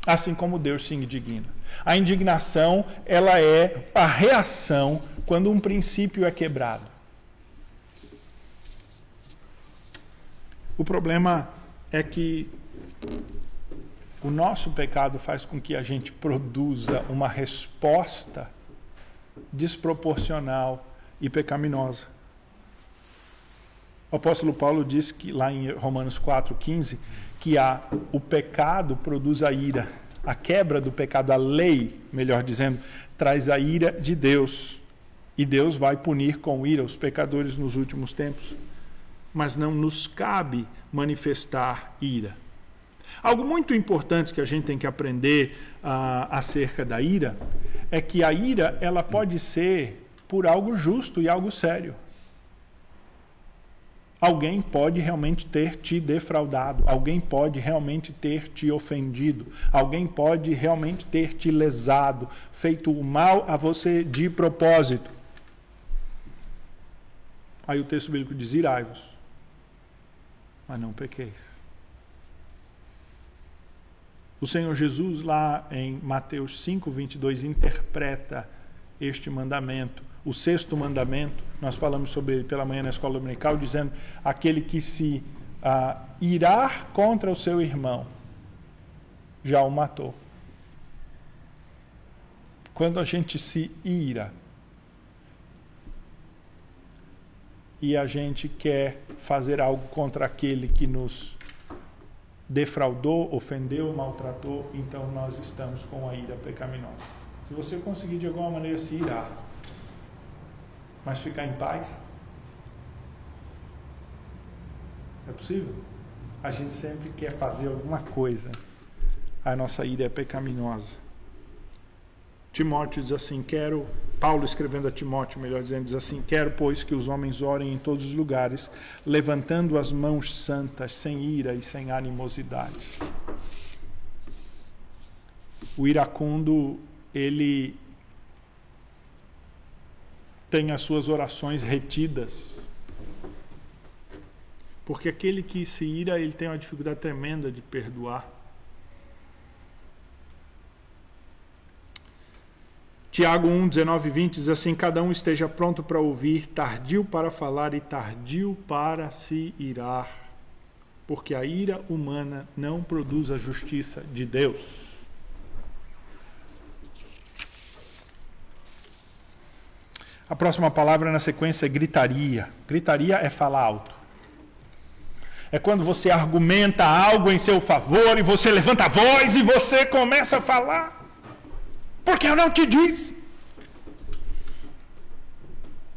Assim como Deus se indigna. A indignação, ela é a reação quando um princípio é quebrado. O problema é que o nosso pecado faz com que a gente produza uma resposta desproporcional e pecaminosa. O apóstolo Paulo diz que lá em Romanos 4:15 que a, o pecado produz a ira, a quebra do pecado, a lei, melhor dizendo, traz a ira de Deus. E Deus vai punir com ira os pecadores nos últimos tempos. Mas não nos cabe manifestar ira. Algo muito importante que a gente tem que aprender uh, acerca da ira é que a ira ela pode ser por algo justo e algo sério. Alguém pode realmente ter te defraudado, alguém pode realmente ter te ofendido, alguém pode realmente ter te lesado, feito o mal a você de propósito. Aí o texto bíblico diz: irai-vos, mas não pequeis. O Senhor Jesus, lá em Mateus 5, 22, interpreta este mandamento, o sexto mandamento. Nós falamos sobre ele pela manhã na escola dominical, dizendo: aquele que se uh, irar contra o seu irmão já o matou. Quando a gente se ira e a gente quer fazer algo contra aquele que nos defraudou, ofendeu, maltratou, então nós estamos com a ira pecaminosa. Se você conseguir de alguma maneira se irar, mas ficar em paz, é possível? A gente sempre quer fazer alguma coisa. A nossa ira é pecaminosa. Timóteo diz assim: Quero Paulo escrevendo a Timóteo, melhor dizendo, diz assim: Quero, pois, que os homens orem em todos os lugares, levantando as mãos santas, sem ira e sem animosidade. O iracundo, ele tem as suas orações retidas. Porque aquele que se ira, ele tem uma dificuldade tremenda de perdoar. Tiago 1, 19 e 20 diz assim: Cada um esteja pronto para ouvir, tardio para falar e tardio para se irar, porque a ira humana não produz a justiça de Deus. A próxima palavra na sequência é gritaria. Gritaria é falar alto. É quando você argumenta algo em seu favor e você levanta a voz e você começa a falar. Porque eu não te disse.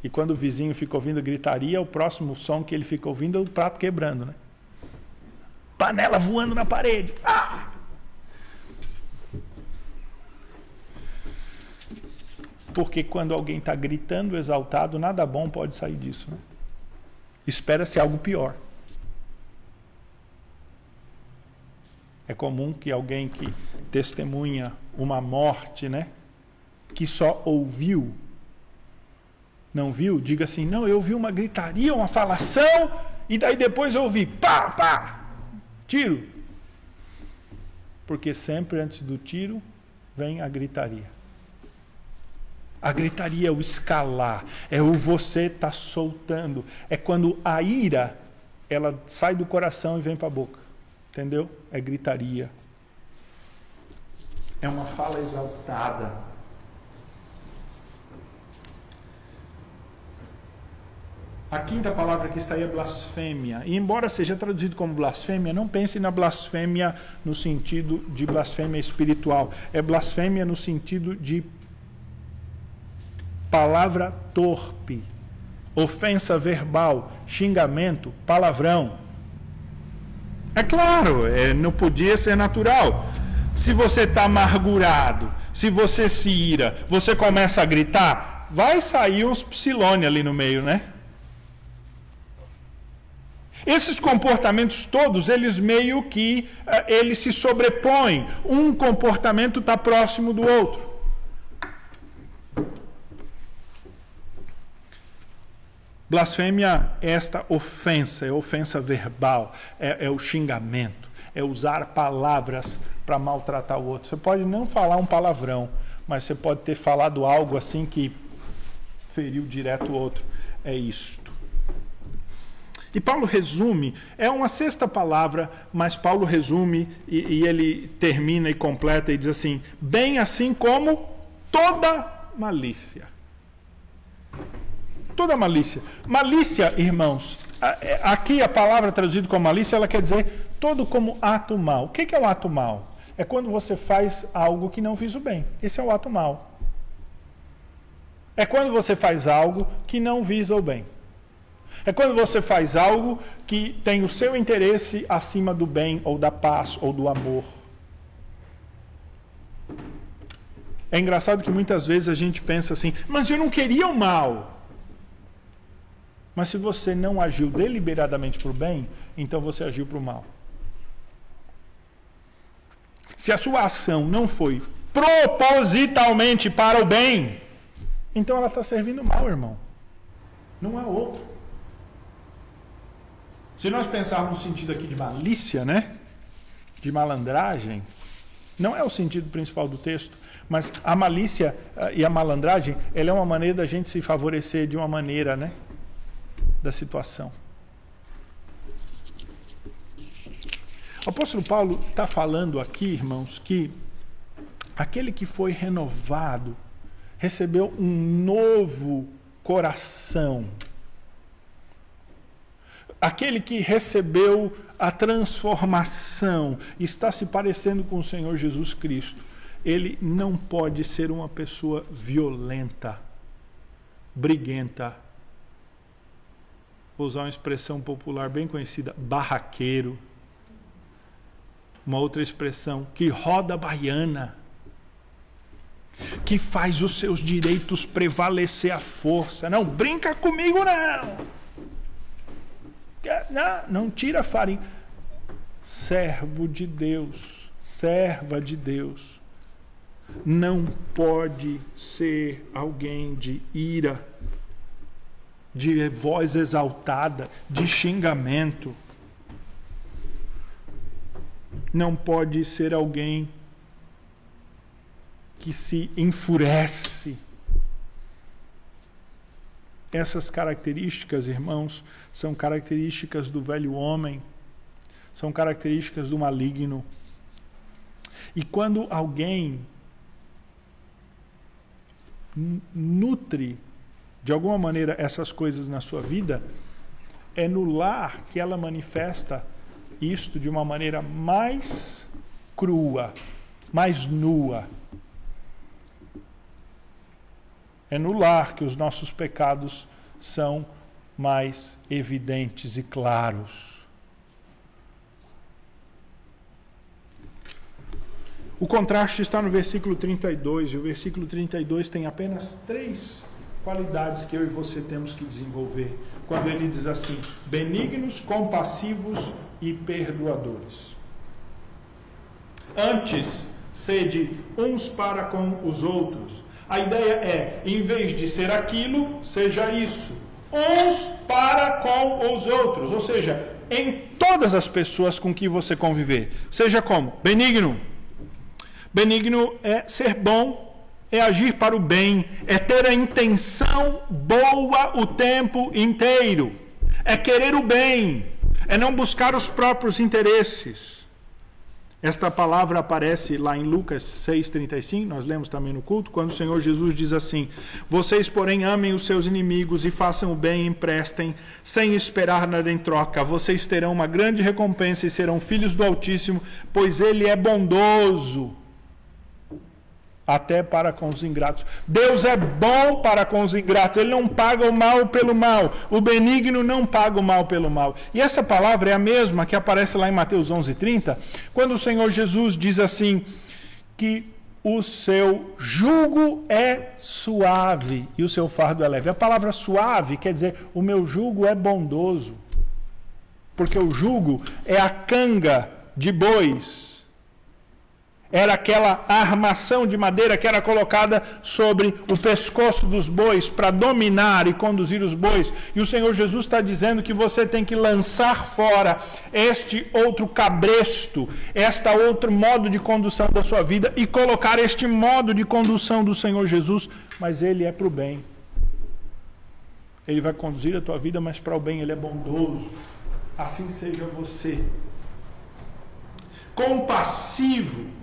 E quando o vizinho fica ouvindo gritaria, o próximo som que ele fica ouvindo é o prato quebrando, né? Panela voando na parede. Ah! Porque quando alguém está gritando exaltado, nada bom pode sair disso. Né? Espera-se algo pior. É comum que alguém que testemunha uma morte, né? Que só ouviu, não viu, diga assim: não, eu ouvi uma gritaria, uma falação, e daí depois eu ouvi pá, pá, tiro. Porque sempre antes do tiro vem a gritaria. A gritaria é o escalar, é o você tá soltando, é quando a ira ela sai do coração e vem para a boca. Entendeu? É gritaria. É uma fala exaltada. A quinta palavra que está aí é blasfêmia. E embora seja traduzido como blasfêmia, não pense na blasfêmia no sentido de blasfêmia espiritual. É blasfêmia no sentido de palavra torpe, ofensa verbal, xingamento, palavrão. É claro, é, não podia ser natural. Se você está amargurado, se você se ira, você começa a gritar, vai sair uns psilone ali no meio, né? Esses comportamentos todos, eles meio que uh, eles se sobrepõem. Um comportamento está próximo do outro. Blasfêmia é esta ofensa, é ofensa verbal, é, é o xingamento, é usar palavras para maltratar o outro. Você pode não falar um palavrão, mas você pode ter falado algo assim que feriu direto o outro. É isto. E Paulo resume, é uma sexta palavra, mas Paulo resume e, e ele termina e completa e diz assim: bem assim como toda malícia. Toda malícia. Malícia, irmãos, é, aqui a palavra traduzida como malícia, ela quer dizer todo como ato mal. O que é o ato mal? É quando você faz algo que não fez o bem. Esse é o ato mal. É quando você faz algo que não visa o bem. É quando você faz algo que tem o seu interesse acima do bem, ou da paz, ou do amor. É engraçado que muitas vezes a gente pensa assim, mas eu não queria o mal. Mas se você não agiu deliberadamente para o bem, então você agiu para o mal. Se a sua ação não foi propositalmente para o bem, então ela está servindo mal, irmão. Não há outro. Se nós pensarmos no sentido aqui de malícia, né? De malandragem, não é o sentido principal do texto, mas a malícia eh, e a malandragem, ela é uma maneira da gente se favorecer de uma maneira, né? Da situação. O apóstolo Paulo está falando aqui, irmãos, que aquele que foi renovado recebeu um novo coração aquele que recebeu a transformação, está se parecendo com o Senhor Jesus Cristo, ele não pode ser uma pessoa violenta, briguenta. Vou usar uma expressão popular bem conhecida, barraqueiro. Uma outra expressão, que roda baiana que faz os seus direitos prevalecer à força. Não brinca comigo, não. Não, não tira farinha. Servo de Deus, serva de Deus, não pode ser alguém de ira, de voz exaltada, de xingamento. Não pode ser alguém que se enfurece essas características, irmãos, são características do velho homem, são características do maligno. E quando alguém nutre de alguma maneira essas coisas na sua vida, é no lar que ela manifesta isto de uma maneira mais crua, mais nua. É no lar que os nossos pecados são mais evidentes e claros. O contraste está no versículo 32, e o versículo 32 tem apenas três qualidades que eu e você temos que desenvolver. Quando ele diz assim: benignos, compassivos e perdoadores. Antes, sede uns para com os outros a ideia é, em vez de ser aquilo, seja isso. Uns para com os outros. Ou seja, em todas as pessoas com que você conviver. Seja como? Benigno. Benigno é ser bom, é agir para o bem, é ter a intenção boa o tempo inteiro, é querer o bem, é não buscar os próprios interesses. Esta palavra aparece lá em Lucas 6,35, nós lemos também no culto, quando o Senhor Jesus diz assim: Vocês, porém, amem os seus inimigos e façam o bem e emprestem, sem esperar nada em troca. Vocês terão uma grande recompensa e serão filhos do Altíssimo, pois Ele é bondoso até para com os ingratos. Deus é bom para com os ingratos, ele não paga o mal pelo mal. O benigno não paga o mal pelo mal. E essa palavra é a mesma que aparece lá em Mateus 11:30, quando o Senhor Jesus diz assim que o seu jugo é suave e o seu fardo é leve. A palavra suave quer dizer o meu jugo é bondoso. Porque o jugo é a canga de bois era aquela armação de madeira que era colocada sobre o pescoço dos bois para dominar e conduzir os bois. E o Senhor Jesus está dizendo que você tem que lançar fora este outro cabresto, esta outro modo de condução da sua vida e colocar este modo de condução do Senhor Jesus, mas ele é para o bem. Ele vai conduzir a tua vida, mas para o bem, ele é bondoso. Assim seja você. Compassivo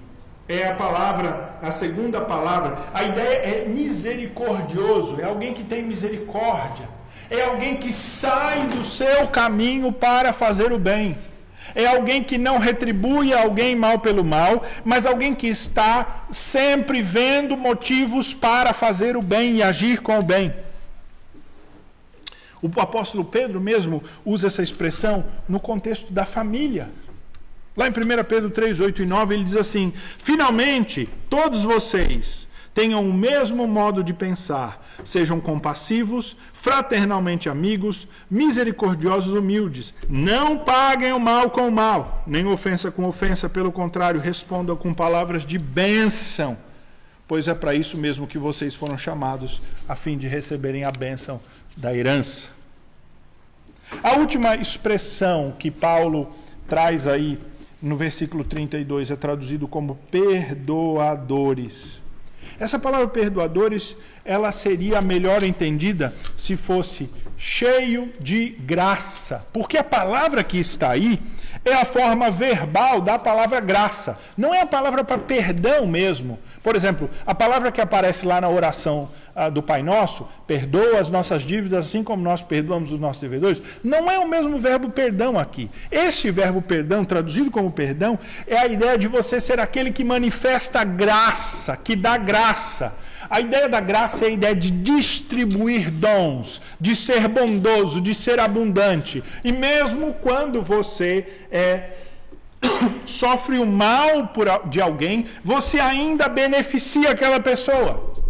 é a palavra, a segunda palavra. A ideia é misericordioso, é alguém que tem misericórdia, é alguém que sai do seu caminho para fazer o bem. É alguém que não retribui alguém mal pelo mal, mas alguém que está sempre vendo motivos para fazer o bem e agir com o bem. O apóstolo Pedro mesmo usa essa expressão no contexto da família. Lá em 1 Pedro 3, 8 e 9, ele diz assim: Finalmente, todos vocês tenham o mesmo modo de pensar, sejam compassivos, fraternalmente amigos, misericordiosos, humildes. Não paguem o mal com o mal, nem ofensa com ofensa, pelo contrário, respondam com palavras de bênção, pois é para isso mesmo que vocês foram chamados, a fim de receberem a bênção da herança. A última expressão que Paulo traz aí no versículo 32 é traduzido como perdoadores. Essa palavra perdoadores, ela seria melhor entendida se fosse cheio de graça. Porque a palavra que está aí é a forma verbal da palavra graça. Não é a palavra para perdão mesmo. Por exemplo, a palavra que aparece lá na oração ah, do Pai Nosso, perdoa as nossas dívidas assim como nós perdoamos os nossos devedores, não é o mesmo verbo perdão aqui. Este verbo perdão, traduzido como perdão, é a ideia de você ser aquele que manifesta graça, que dá graça. A ideia da graça é a ideia de distribuir dons, de ser bondoso, de ser abundante. E mesmo quando você é, [COUGHS] sofre o mal por, de alguém, você ainda beneficia aquela pessoa.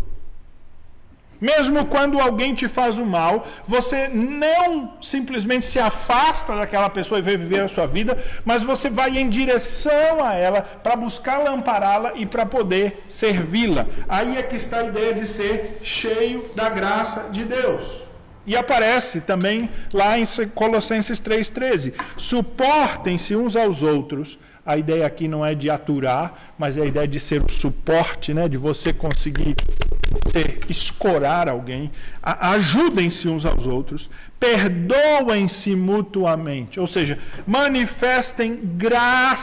Mesmo quando alguém te faz o mal, você não simplesmente se afasta daquela pessoa e vai viver a sua vida, mas você vai em direção a ela para buscar ampará-la e para poder servi-la. Aí é que está a ideia de ser cheio da graça de Deus. E aparece também lá em Colossenses 3,13: suportem-se uns aos outros. A ideia aqui não é de aturar, mas é a ideia de ser o suporte, né? de você conseguir você escorar alguém, ajudem-se uns aos outros, perdoem-se mutuamente, ou seja, manifestem graça